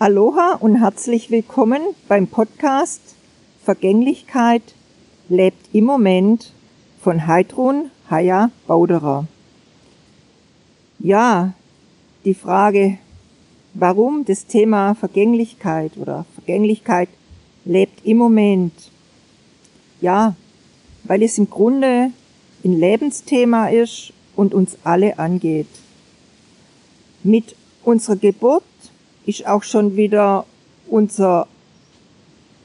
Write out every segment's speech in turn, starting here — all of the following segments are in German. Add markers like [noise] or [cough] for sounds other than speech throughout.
Aloha und herzlich willkommen beim Podcast Vergänglichkeit lebt im Moment von Heidrun Haya Bauderer. Ja, die Frage, warum das Thema Vergänglichkeit oder Vergänglichkeit lebt im Moment. Ja, weil es im Grunde ein Lebensthema ist und uns alle angeht. Mit unserer Geburt ist auch schon wieder unser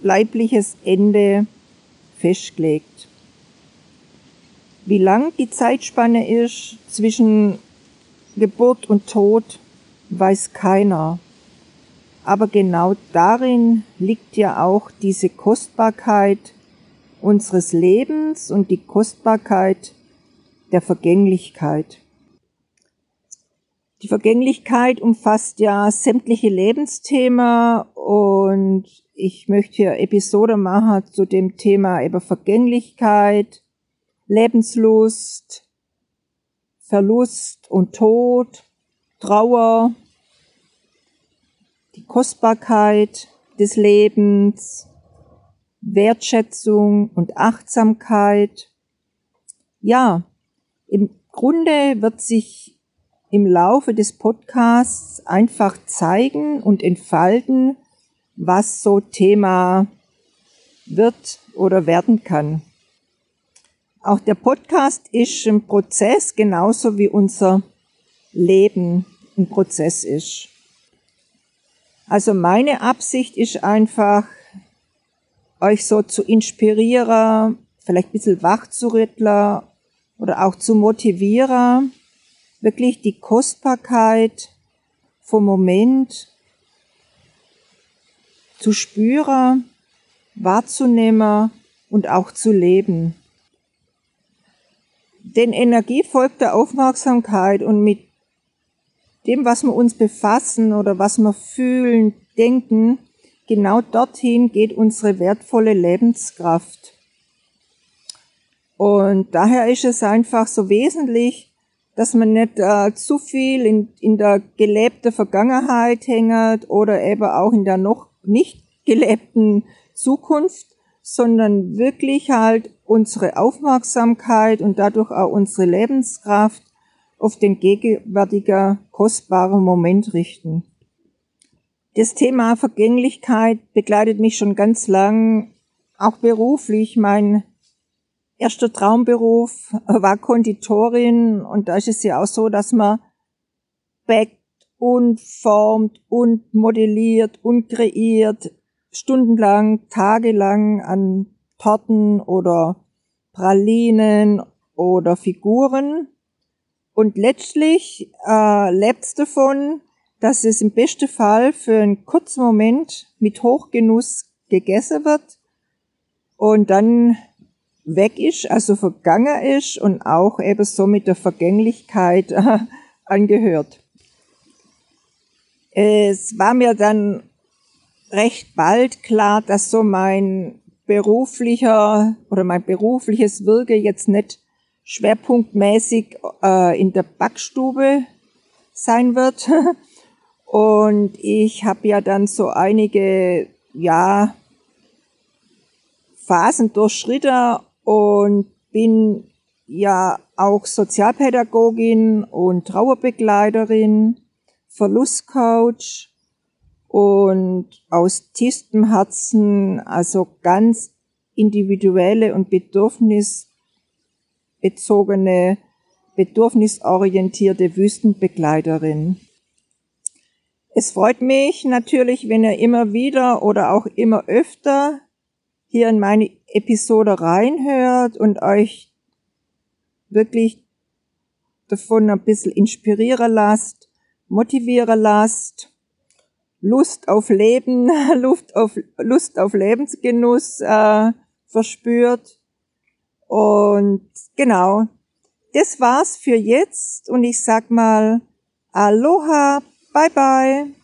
leibliches Ende festgelegt. Wie lang die Zeitspanne ist zwischen Geburt und Tod, weiß keiner. Aber genau darin liegt ja auch diese Kostbarkeit unseres Lebens und die Kostbarkeit der Vergänglichkeit. Die Vergänglichkeit umfasst ja sämtliche Lebensthemen und ich möchte hier Episode machen zu dem Thema über Vergänglichkeit, Lebenslust, Verlust und Tod, Trauer, die Kostbarkeit des Lebens, Wertschätzung und Achtsamkeit. Ja, im Grunde wird sich im Laufe des Podcasts einfach zeigen und entfalten, was so Thema wird oder werden kann. Auch der Podcast ist ein Prozess, genauso wie unser Leben ein Prozess ist. Also meine Absicht ist einfach, euch so zu inspirieren, vielleicht ein bisschen wach zu rütteln oder auch zu motivieren, wirklich die Kostbarkeit vom Moment zu spüren, wahrzunehmen und auch zu leben. Denn Energie folgt der Aufmerksamkeit und mit dem, was wir uns befassen oder was wir fühlen, denken, genau dorthin geht unsere wertvolle Lebenskraft. Und daher ist es einfach so wesentlich, dass man nicht äh, zu viel in, in der gelebten Vergangenheit hängt oder eben auch in der noch nicht gelebten Zukunft, sondern wirklich halt unsere Aufmerksamkeit und dadurch auch unsere Lebenskraft auf den gegenwärtigen kostbaren Moment richten. Das Thema Vergänglichkeit begleitet mich schon ganz lang, auch beruflich. Mein erster Traumberuf war Konditorin und da ist es ja auch so, dass man backt und formt und modelliert und kreiert stundenlang, tagelang an Torten oder Pralinen oder Figuren. Und letztlich äh, lebt es davon, dass es im besten Fall für einen kurzen Moment mit Hochgenuss gegessen wird und dann weg ist, also vergangen ist und auch eben so mit der Vergänglichkeit [laughs] angehört. Es war mir dann recht bald klar, dass so mein beruflicher oder mein berufliches Wirke jetzt nicht schwerpunktmäßig äh, in der Backstube sein wird. [laughs] Und ich habe ja dann so einige ja Phasen durchschritten und bin ja auch Sozialpädagogin und Trauerbegleiterin, Verlustcoach und aus tiefstem Herzen, also ganz individuelle und bedürfnisbezogene, bedürfnisorientierte Wüstenbegleiterin. Es freut mich natürlich, wenn ihr immer wieder oder auch immer öfter hier in meine Episode reinhört und euch wirklich davon ein bisschen inspirieren lasst, motivieren lasst, Lust auf Leben, [laughs] Lust auf, Lust auf Lebensgenuss äh, verspürt. Und genau, das war's für jetzt und ich sag mal Aloha, bye bye.